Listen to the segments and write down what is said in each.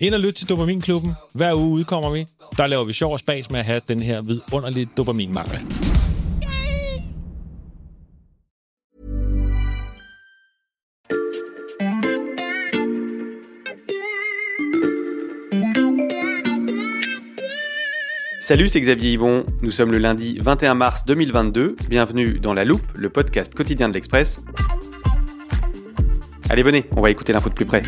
Ind og lyt til Dopaminklubben. Hver uge udkommer vi. Der laver vi sjov og spas med at have den her vidunderlige dopaminmangel. Salut, c'est Xavier Yvon. Nous sommes le lundi 21 mars 2022. Bienvenue dans La Loupe, le podcast quotidien de l'Express. Allez, venez, on va écouter l'info de plus près.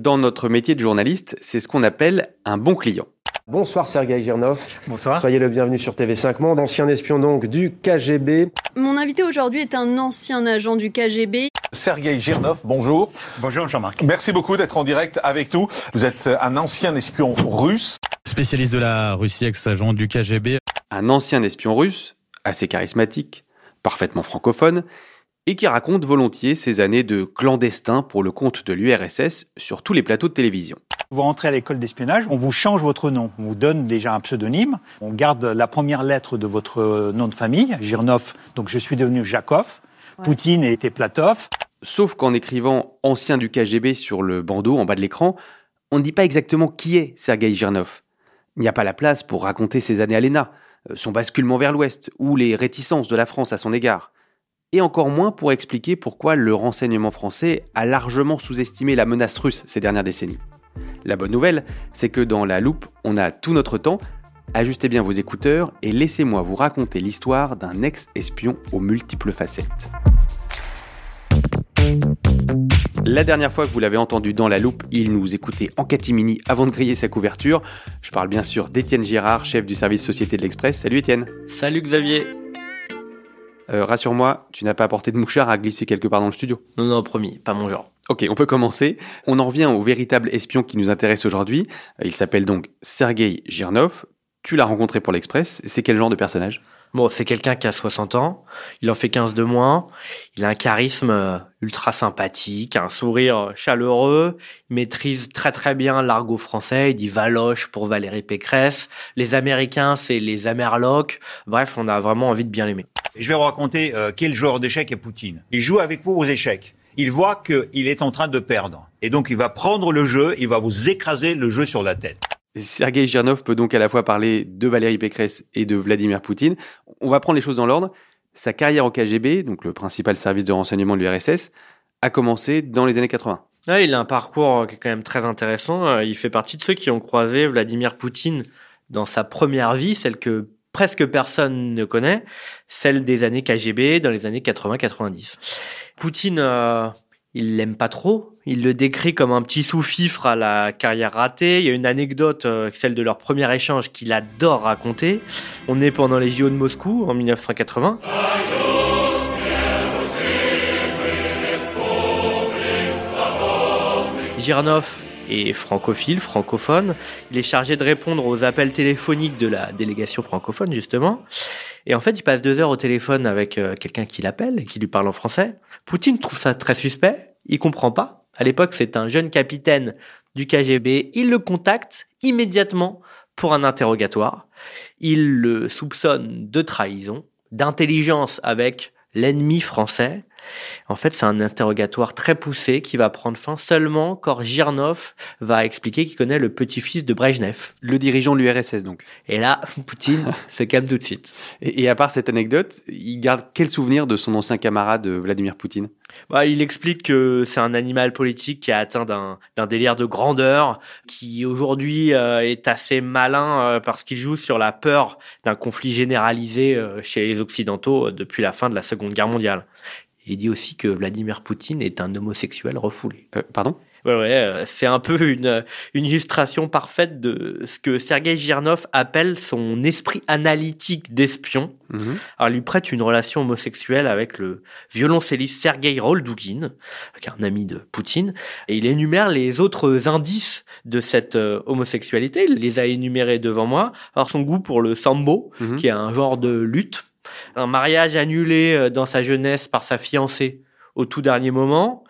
Dans notre métier de journaliste, c'est ce qu'on appelle un bon client. Bonsoir Sergei Girnov. Bonsoir. Soyez le bienvenu sur TV5 Monde, ancien espion donc du KGB. Mon invité aujourd'hui est un ancien agent du KGB. Sergei Girnov, bonjour. Bonjour Jean-Marc. Merci beaucoup d'être en direct avec nous. Vous êtes un ancien espion russe. Spécialiste de la Russie, ex-agent du KGB. Un ancien espion russe, assez charismatique, parfaitement francophone, et qui raconte volontiers ses années de clandestin pour le compte de l'URSS sur tous les plateaux de télévision. Vous rentrez à l'école d'espionnage, on vous change votre nom. On vous donne déjà un pseudonyme. On garde la première lettre de votre nom de famille, Girnov. Donc je suis devenu Jakov. Poutine était Platov. Sauf qu'en écrivant ancien du KGB sur le bandeau en bas de l'écran, on ne dit pas exactement qui est Sergei Girnov. Il n'y a pas la place pour raconter ses années à l'ENA, son basculement vers l'Ouest ou les réticences de la France à son égard. Et encore moins pour expliquer pourquoi le renseignement français a largement sous-estimé la menace russe ces dernières décennies. La bonne nouvelle, c'est que dans la loupe, on a tout notre temps. Ajustez bien vos écouteurs et laissez-moi vous raconter l'histoire d'un ex-espion aux multiples facettes. La dernière fois que vous l'avez entendu dans la loupe, il nous écoutait en catimini avant de griller sa couverture. Je parle bien sûr d'Étienne Girard, chef du service Société de l'Express. Salut Étienne. Salut Xavier. Euh, Rassure-moi, tu n'as pas apporté de mouchard à glisser quelque part dans le studio. Non, non, promis, pas mon genre. Ok, on peut commencer. On en revient au véritable espion qui nous intéresse aujourd'hui. Il s'appelle donc Sergei Girnov. Tu l'as rencontré pour l'Express. C'est quel genre de personnage? Bon, c'est quelqu'un qui a 60 ans, il en fait 15 de moins, il a un charisme euh, ultra sympathique, un sourire chaleureux, il maîtrise très très bien l'argot français, il dit Valoche pour Valérie Pécresse, les Américains c'est les Amerlocs, bref, on a vraiment envie de bien l'aimer. Je vais vous raconter euh, quel joueur d'échecs est Poutine. Il joue avec vous aux échecs. Il voit qu'il est en train de perdre. Et donc il va prendre le jeu, il va vous écraser le jeu sur la tête. Sergei Girnov peut donc à la fois parler de Valérie Pécresse et de Vladimir Poutine. On va prendre les choses dans l'ordre. Sa carrière au KGB, donc le principal service de renseignement de l'URSS, a commencé dans les années 80. Ouais, il a un parcours qui est quand même très intéressant. Il fait partie de ceux qui ont croisé Vladimir Poutine dans sa première vie, celle que presque personne ne connaît, celle des années KGB dans les années 80-90. Poutine, euh, il l'aime pas trop. Il le décrit comme un petit sous-fifre à la carrière ratée. Il y a une anecdote, euh, celle de leur premier échange, qu'il adore raconter. On est pendant les JO de Moscou en 1980. Girnov est francophile, francophone. Il est chargé de répondre aux appels téléphoniques de la délégation francophone, justement. Et en fait, il passe deux heures au téléphone avec euh, quelqu'un qui l'appelle et qui lui parle en français. Poutine trouve ça très suspect. Il comprend pas. À l'époque, c'est un jeune capitaine du KGB. Il le contacte immédiatement pour un interrogatoire. Il le soupçonne de trahison, d'intelligence avec l'ennemi français. En fait, c'est un interrogatoire très poussé qui va prendre fin seulement quand Girnov va expliquer qu'il connaît le petit-fils de Brejnev. Le dirigeant de l'URSS, donc. Et là, Poutine se calme tout de suite. Et, et à part cette anecdote, il garde quel souvenir de son ancien camarade euh, Vladimir Poutine? Bah, il explique que c'est un animal politique qui a atteint d'un délire de grandeur, qui aujourd'hui euh, est assez malin euh, parce qu'il joue sur la peur d'un conflit généralisé euh, chez les Occidentaux depuis la fin de la Seconde Guerre mondiale. Il dit aussi que Vladimir Poutine est un homosexuel refoulé. Euh, Pardon? Ouais, ouais, euh, c'est un peu une, une illustration parfaite de ce que Sergei Girnov appelle son esprit analytique d'espion. Mhm. Alors, il lui prête une relation homosexuelle avec le violoncelliste Sergei Roldugin, qui est un ami de Poutine, et il énumère les autres indices de cette euh, homosexualité. Il les a énumérés devant moi. Alors, son goût pour le sambo, Mhm. qui est un genre de lutte, un mariage annulé euh, dans sa jeunesse par sa fiancée au tout dernier moment.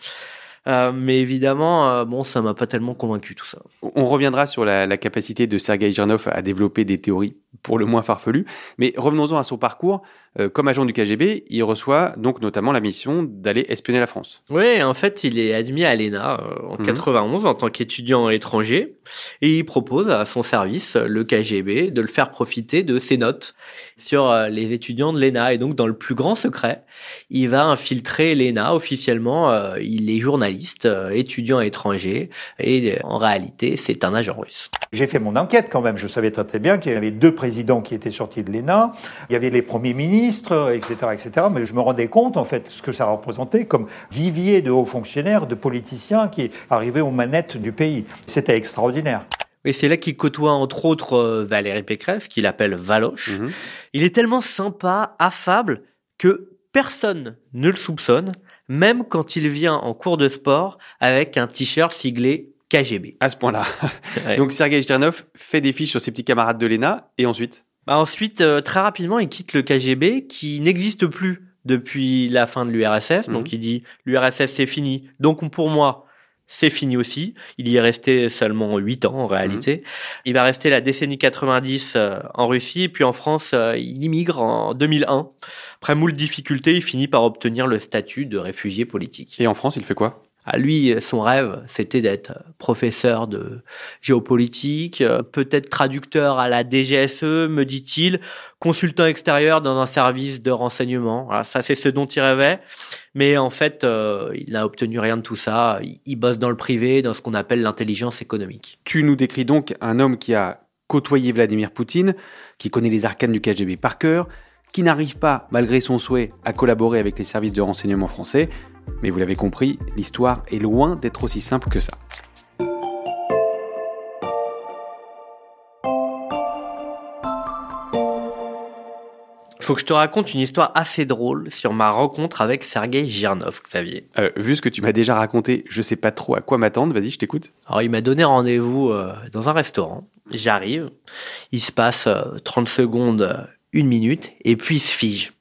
Euh, mais évidemment, euh, bon, ça m'a pas tellement convaincu tout ça. On reviendra sur la, la capacité de Sergei Girnov à développer des théories pour le moins farfelues. Mais revenons-en à son parcours. Euh, comme agent du KGB, il reçoit donc notamment la mission d'aller espionner la France. Oui, en fait, il est admis à l'ENA euh, en Mhm. 91 en tant qu'étudiant étranger et il propose à son service, le KGB, de le faire profiter de ses notes sur euh, les étudiants de l'ENA. Et donc, dans le plus grand secret, il va infiltrer l'ENA officiellement. euh, il est journaliste, euh, étudiant étranger et euh, en réalité, c'est un agent russe. J'ai fait mon enquête quand même. Je savais très très bien qu'il y avait deux présidents qui étaient sortis de l'ENA. Il y avait les premiers ministres, etc., etc. Mais je me rendais compte, en fait, ce que ça représentait comme vivier de hauts fonctionnaires, de politiciens qui arrivaient aux manettes du pays. C'était extraordinaire. Et c'est là qu'il côtoie entre autres euh, Valérie Pécresse, qu'il appelle Valoche. Mhm. Il est tellement sympa, affable, que personne ne le soupçonne, même quand il vient en cours de sport avec un t-shirt siglé KGB. À ce point-là. Donc Sergei Girnov fait des fiches sur ses petits camarades de l'ENA et ensuite? Bah, ensuite, euh, très rapidement, il quitte le KGB qui n'existe plus depuis la fin de l'URSS. Mhm. Donc il dit l'URSS c'est fini. Donc pour moi, c'est fini aussi. Il y est resté seulement 8 ans en réalité. Il va rester la décennie 90 euh, en Russie et puis en France, euh, il immigre en 2001. Après moult difficultés, il finit par obtenir le statut de réfugié politique. et en France, il fait quoi? À lui, son rêve, c'était d'être professeur de géopolitique, euh, peut-être traducteur à la DGSE, me dit-il, consultant extérieur dans un service de renseignement. Ça, c'est ce dont il rêvait. Mais en fait, euh, il n'a obtenu rien de tout ça. Il, il bosse dans le privé, dans ce qu'on appelle l'intelligence économique. Tu nous décris donc un homme qui a côtoyé Vladimir Poutine, qui connaît les arcanes du KGB par cœur, qui n'arrive pas, malgré son souhait, à collaborer avec les services de renseignement français. Mais vous l'avez compris, l'histoire est loin d'être aussi simple que ça. Faut que je te raconte une histoire assez drôle sur ma rencontre avec Sergei Girnov, Xavier. Euh, vu ce que tu m'as déjà raconté, je sais pas trop à quoi m'attendre. Vas-y, je t'écoute. Alors, il m'a donné rendez-vous euh, dans un restaurant. J'arrive, il se passe euh, 30 secondes, euh, une minute, et puis il se fige.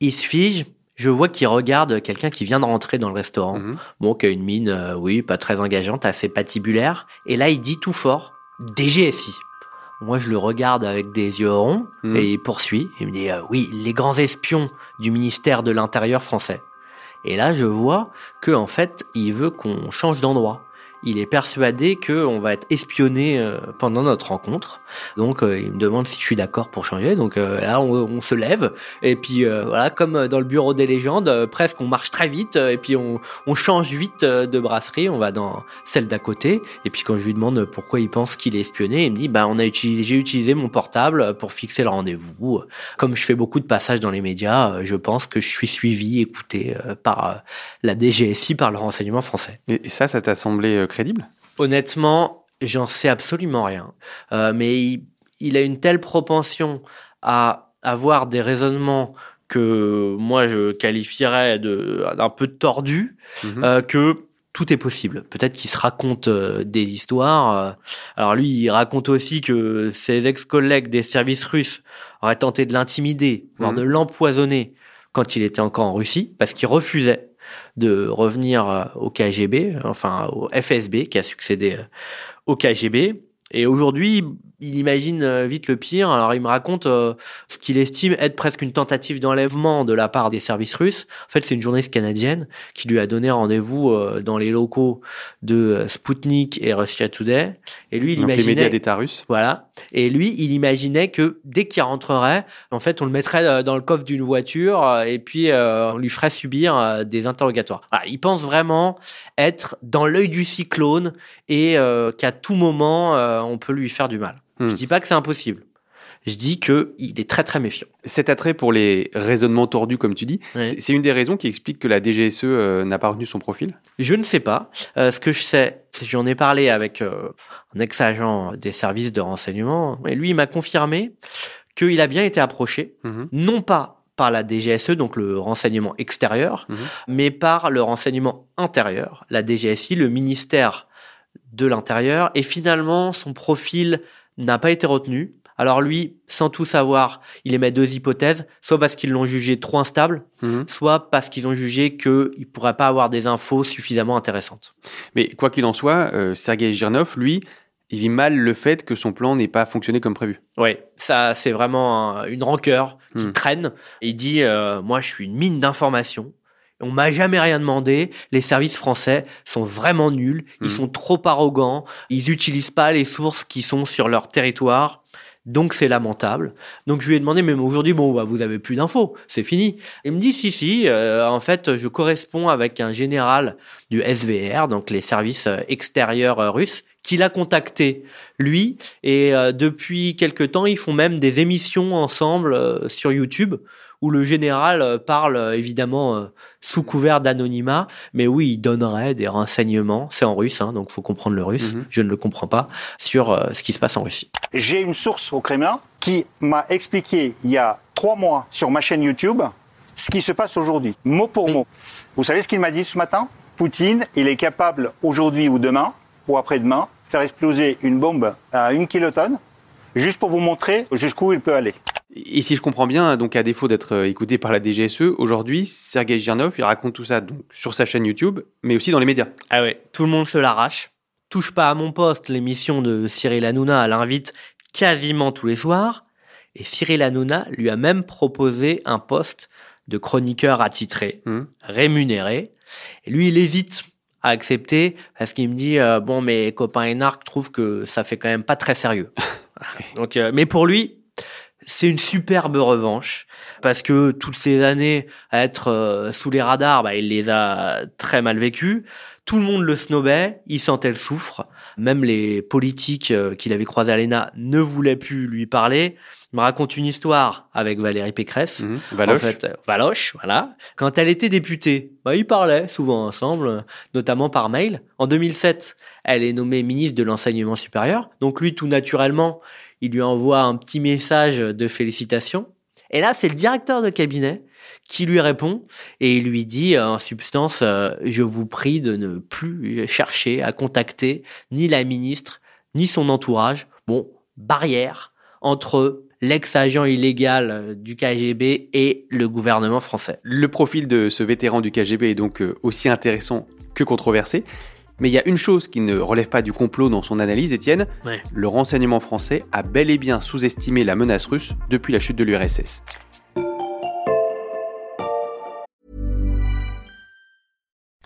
Il se fige, je vois qu'il regarde quelqu'un qui vient de rentrer dans le restaurant. Mhm. Bon, qui a une mine, euh, oui, pas très engageante, assez patibulaire. Et là, il dit tout fort, DGSI. Moi, je le regarde avec des yeux ronds, Mhm. et il poursuit. Il me dit, euh, oui, les grands espions du ministère de l'Intérieur français. Et là, je vois que en fait, il veut qu'on change d'endroit. Il est persuadé que on va être espionné euh, pendant notre rencontre. Donc, euh, il me demande si je suis d'accord pour changer. Donc euh, là, on, se lève et puis voilà, comme dans le bureau des légendes, presque on marche très vite et puis on, change vite de brasserie. On va dans celle d'à côté. Et puis quand je lui demande pourquoi il pense qu'il est espionné, il me dit bah on a utilisé, j'ai utilisé mon portable pour fixer le rendez-vous. Comme je fais beaucoup de passages dans les médias, je pense que je suis suivi, écouté par la DGSI, par le renseignement français. Et ça, ça t'a semblé crédible? Honnêtement, j'en sais absolument rien. Euh, mais il, il a une telle propension à avoir des raisonnements que moi je qualifierais d'un peu tordu Mhm. euh, que tout est possible. Peut-être qu'il se raconte euh, des histoires. Alors lui, il raconte aussi que ses ex-collègues des services russes auraient tenté de l'intimider, voire Mhm. de l'empoisonner quand il était encore en Russie, parce qu'il refusait de revenir euh, au KGB, enfin au FSB qui a succédé euh, au KGB. Et aujourd'hui, il imagine euh, vite le pire. Alors il me raconte euh, ce qu'il estime être presque une tentative d'enlèvement de la part des services russes. En fait, c'est une journaliste canadienne qui lui a donné rendez-vous euh, dans les locaux de Sputnik et Russia Today. Et lui, il Donc, les imaginait médias d'État russes. voilà. Et lui, il imaginait que dès qu'il rentrerait, en fait, on le mettrait dans le coffre d'une voiture et puis euh, on lui ferait subir des interrogatoires. Il pense vraiment être dans l'œil du cyclone et qu'à tout moment, euh, on peut lui faire du mal. Hmm. Je dis pas que c'est impossible. Je dis que il est très très méfiant. Cet attrait pour les raisonnements tordus, comme tu dis, c'est- une des raisons qui explique que la DGSE euh, n'a pas retenu son profil? Je ne sais pas. Euh, ce que je sais, j'en ai parlé avec un ex-agent des services de renseignement, et lui, il m'a confirmé qu'il a bien été approché, Mhm. non pas par la DGSE, donc le renseignement extérieur, Mhm. mais par le renseignement intérieur, la DGSI, le ministère de l'Intérieur, et finalement, son profil n'a pas été retenu. Alors lui, sans tout savoir, il émet deux hypothèses, soit parce qu'ils l'ont jugé trop instable, Mhm. soit parce qu'ils ont jugé qu'il ne pourrait pas avoir des infos suffisamment intéressantes. Mais quoi qu'il en soit, euh, Sergei Girnov, lui, il vit mal le fait que son plan n'ait pas fonctionné comme prévu. Oui, ça c'est vraiment un- une rancœur qui Hmm. traîne. Il dit euh, moi je suis une mine d'informations. On m'a jamais rien demandé. Les services français sont vraiment nuls. Ils Hmm. sont trop arrogants. Ils n'utilisent pas les sources qui sont sur leur territoire. Donc c'est lamentable. Donc je lui ai demandé, mais aujourd'hui, bon, bah, vous avez plus d'infos, c'est fini. Il me dit, si, si, euh, en fait, je corresponds avec un général du SVR, donc les services euh, extérieurs euh, russes, qu'il a contacté, lui, et euh, depuis quelque temps, ils font même des émissions ensemble sur YouTube, où le général euh, parle euh, évidemment euh, sous couvert d'anonymat, mais oui, il donnerait des renseignements, c'est en russe, hein, donc faut comprendre le russe, Mhm. je ne le comprends pas, sur ce qui se passe en Russie. J'ai une source au Kremlin qui m'a expliqué il y a trois mois sur ma chaîne YouTube ce qui se passe aujourd'hui, mot pour mot. Vous savez ce qu'il m'a dit ce matin? Poutine, il est capable aujourd'hui ou demain, ou après-demain, faire exploser une bombe à une kilotonne, juste pour vous montrer jusqu'où il peut aller. Et si je comprends bien, donc à défaut d'être euh, écouté par la DGSE, aujourd'hui, Sergei Girnov, il raconte tout ça donc, sur sa chaîne YouTube, mais aussi dans les médias. Ah ouais, tout le monde se l'arrache. Touche pas à mon poste, l'émission de Cyril Hanouna l'invite quasiment tous les soirs. Et Cyril Hanouna lui a même proposé un poste de chroniqueur attitré, Mhm. rémunéré. Et lui, il hésite à accepter parce qu'il me dit euh, bon, mes copains énarques trouvent que ça fait quand même pas très sérieux. Donc, euh, mais pour lui, c'est une superbe revanche parce que toutes ces années à être euh, sous les radars, bah, il les a très mal vécues. Tout le monde le snobait, il sentait le souffre. Même les politiques euh, qu'il avait croisés à l'ENA ne voulaient plus lui parler. Il me raconte une histoire avec Valérie Pécresse. Mhm. Valoche. En fait, euh, Valoche, voilà. Quand elle était députée, bah, ils parlaient souvent ensemble, notamment par mail. En 2007, elle est nommée ministre de l'enseignement supérieur. Donc lui, tout naturellement, il lui envoie un petit message de félicitations. Et là, c'est le directeur de cabinet qui lui répond et il lui dit euh, en substance, euh, je vous prie de ne plus chercher à contacter ni la ministre, ni son entourage. Bon, barrière entre l'ex-agent illégal euh, du KGB et le gouvernement français. Le profil de ce vétéran du KGB est donc aussi intéressant que controversé. Mais il y a une chose qui ne relève pas du complot dans son analyse, Étienne. Ouais. Le renseignement français a bel et bien sous-estimé la menace russe depuis la chute de l'URSS.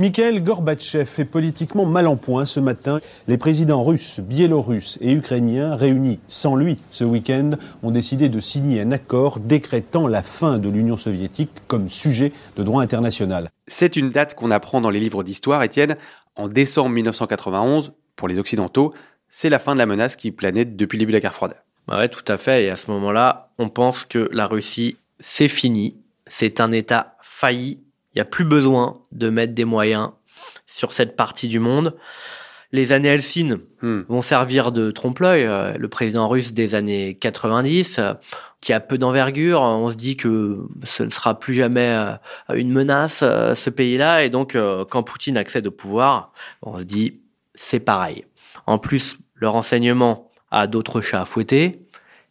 Mikhail Gorbatchev est politiquement mal en point ce matin. Les présidents russes, biélorusses et ukrainiens réunis sans lui ce week-end ont décidé de signer un accord décrétant la fin de l'Union soviétique comme sujet de droit international. C'est une date qu'on apprend dans les livres d'histoire, Étienne. En décembre 1991, pour les Occidentaux, c'est la fin de la menace qui planait depuis le début de la guerre froide. Bah ouais, tout à fait. Et à ce moment-là, on pense que la Russie, c'est fini. C'est un État failli. Il n'y a plus besoin de mettre des moyens sur cette partie du monde. Les années Helsinki vont servir de trompe-l'œil. Euh, Le président russe des années 90, euh, qui a peu d'envergure, on se dit que ce ne sera plus jamais euh, une menace, ce pays-là. Et donc, quand Poutine accède au pouvoir, on se dit, c'est pareil. En plus, le renseignement a d'autres chats à fouetter.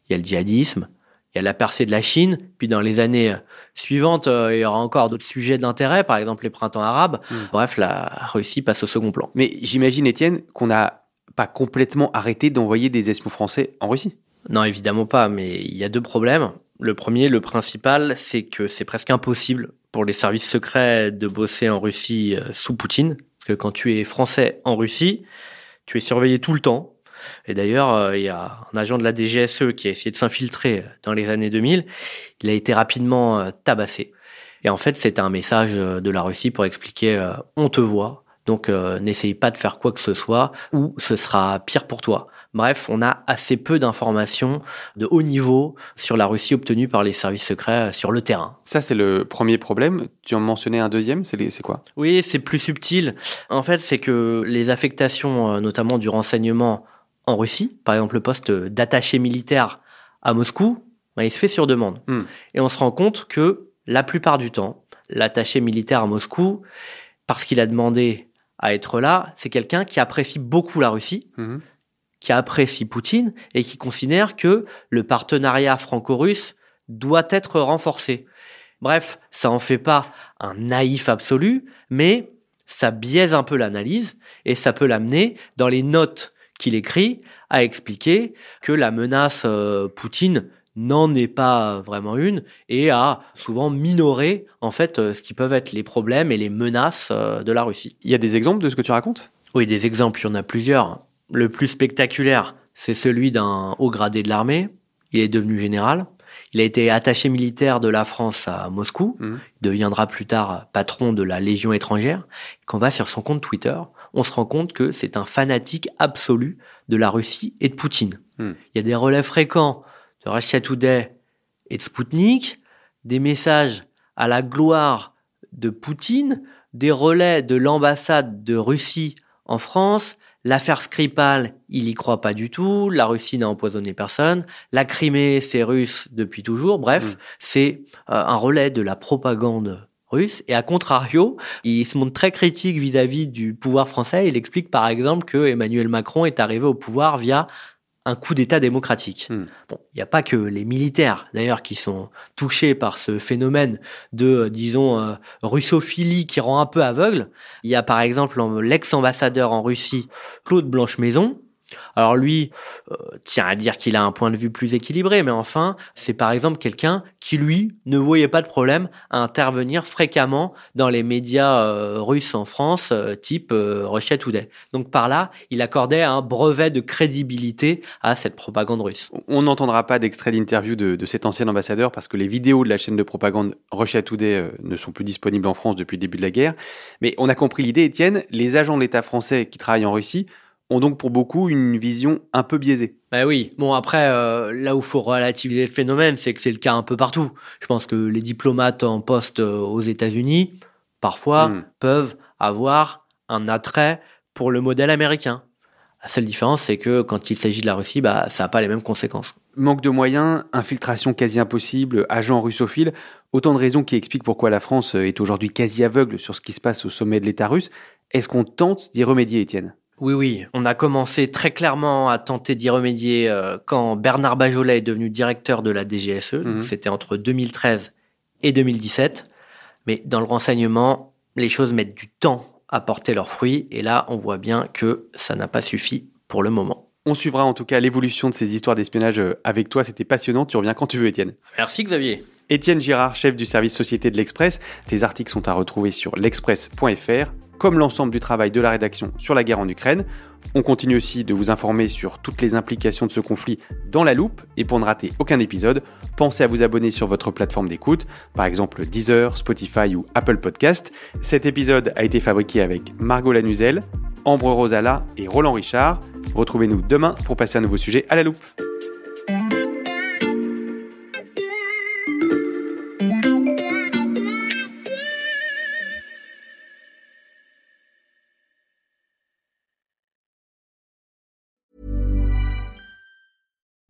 Il y a le djihadisme, il y a la percée de la Chine. Puis dans les années suivantes, euh, il y aura encore d'autres sujets d'intérêt, par exemple les printemps arabes. Bref, la Russie passe au second plan. Mais j'imagine, Étienne, qu'on n'a pas complètement arrêté d'envoyer des espions français en Russie. Non, évidemment pas, mais il y a deux problèmes. Le premier, le principal, c'est que c'est presque impossible pour les services secrets de bosser en Russie euh, sous Poutine. Parce que quand tu es français en Russie, tu es surveillé tout le temps. Et d'ailleurs, euh, il y a un agent de la DGSE qui a essayé de s'infiltrer dans les années 2000. Il a été rapidement euh, tabassé. Et en fait, c'était un message euh, de la Russie pour expliquer euh, on te voit, donc euh, n'essaye pas de faire quoi que ce soit, ou ce sera pire pour toi. Bref, on a assez peu d'informations de haut niveau sur la Russie obtenues par les services secrets euh, sur le terrain. Ça, c'est le premier problème. Tu en mentionnais un deuxième, c'est quoi? Oui, c'est plus subtil. En fait, c'est que les affectations, euh, notamment du renseignement en Russie, par exemple le poste d'attaché militaire à Moscou, ben, il se fait sur demande. Et on se rend compte que la plupart du temps, l'attaché militaire à Moscou, parce qu'il a demandé à être là, c'est quelqu'un qui apprécie beaucoup la Russie, qui apprécie Poutine et qui considère que le partenariat franco-russe doit être renforcé. Bref, ça en fait pas un naïf absolu, mais ça biaise un peu l'analyse et ça peut l'amener dans les notes qu'il écrit à expliquer que la menace euh, Poutine n'en est pas vraiment une et à souvent minorer en fait euh, ce qui peuvent être les problèmes et les menaces euh, de la Russie. Il y a des exemples de ce que tu racontes? Oui, des exemples, il y en a plusieurs. Le plus spectaculaire, c'est celui d'un haut gradé de l'armée. Il est devenu général. Il a été attaché militaire de la France à Moscou. Il deviendra plus tard patron de la Légion étrangère. Quand on va sur son compte Twitter, on se rend compte que c'est un fanatique absolu de la Russie et de Poutine. Il y a des relais fréquents de Russia Today et de Sputnik, des messages à la gloire de Poutine, des relais de l'ambassade de Russie en France. L'affaire Skripal, il y croit pas du tout. La Russie n'a empoisonné personne. La Crimée, c'est russe depuis toujours. Bref, c'est euh, un relais de la propagande russe. Et à contrario, il se montre très critique vis-à-vis du pouvoir français. Il explique par exemple que Emmanuel Macron est arrivé au pouvoir via un coup d'État démocratique. Bon, il n'y a pas que les militaires, d'ailleurs, qui sont touchés par ce phénomène de, euh, disons, euh, russophilie qui rend un peu aveugle. Il y a par exemple l'ex-ambassadeur en Russie, Claude Blanche-Maison. Alors lui euh, tient à dire qu'il a un point de vue plus équilibré, mais enfin, c'est par exemple quelqu'un qui, lui, ne voyait pas de problème à intervenir fréquemment dans les médias euh, russes en France, euh, type Russia Today. Donc par là, il accordait un brevet de crédibilité à cette propagande russe. On n'entendra pas d'extrait d'interview de, cet ancien ambassadeur parce que les vidéos de la chaîne de propagande Russia Today ne sont plus disponibles en France depuis le début de la guerre. Mais on a compris l'idée, Étienne, les agents de l'État français qui travaillent en Russie ont donc pour beaucoup une vision un peu biaisée. Bah oui. Bon après, euh, là où faut relativiser le phénomène, c'est que c'est le cas un peu partout. Je pense que les diplomates en poste euh, aux États-Unis, parfois, peuvent avoir un attrait pour le modèle américain. La seule différence, c'est que quand il s'agit de la Russie, bah ça n'a pas les mêmes conséquences. Manque de moyens, infiltration quasi impossible, agents russophiles, autant de raisons qui expliquent pourquoi la France est aujourd'hui quasi aveugle sur ce qui se passe au sommet de l'État russe. Est-ce qu'on tente d'y remédier, Étienne? Oui, oui, on a commencé très clairement à tenter d'y remédier euh, quand Bernard Bajolet est devenu directeur de la DGSE. Mhm. C'était entre 2013 et 2017. Mais dans le renseignement, les choses mettent du temps à porter leurs fruits. Et là, on voit bien que ça n'a pas suffi pour le moment. On suivra en tout cas l'évolution de ces histoires d'espionnage euh, avec toi. C'était passionnant. Tu reviens quand tu veux, Étienne. Merci Xavier. Étienne Girard, chef du service Société de l'Express. Tes articles sont à retrouver sur l'express.fr, comme l'ensemble du travail de la rédaction sur la guerre en Ukraine. On continue aussi de vous informer sur toutes les implications de ce conflit dans la loupe. Et pour ne rater aucun épisode, pensez à vous abonner sur votre plateforme d'écoute, par exemple Deezer, Spotify ou Apple Podcast. Cet épisode a été fabriqué avec Margot Lanuzel, Ambre Rosala et Roland Richard. Retrouvez-nous demain pour passer un nouveau sujet à la loupe.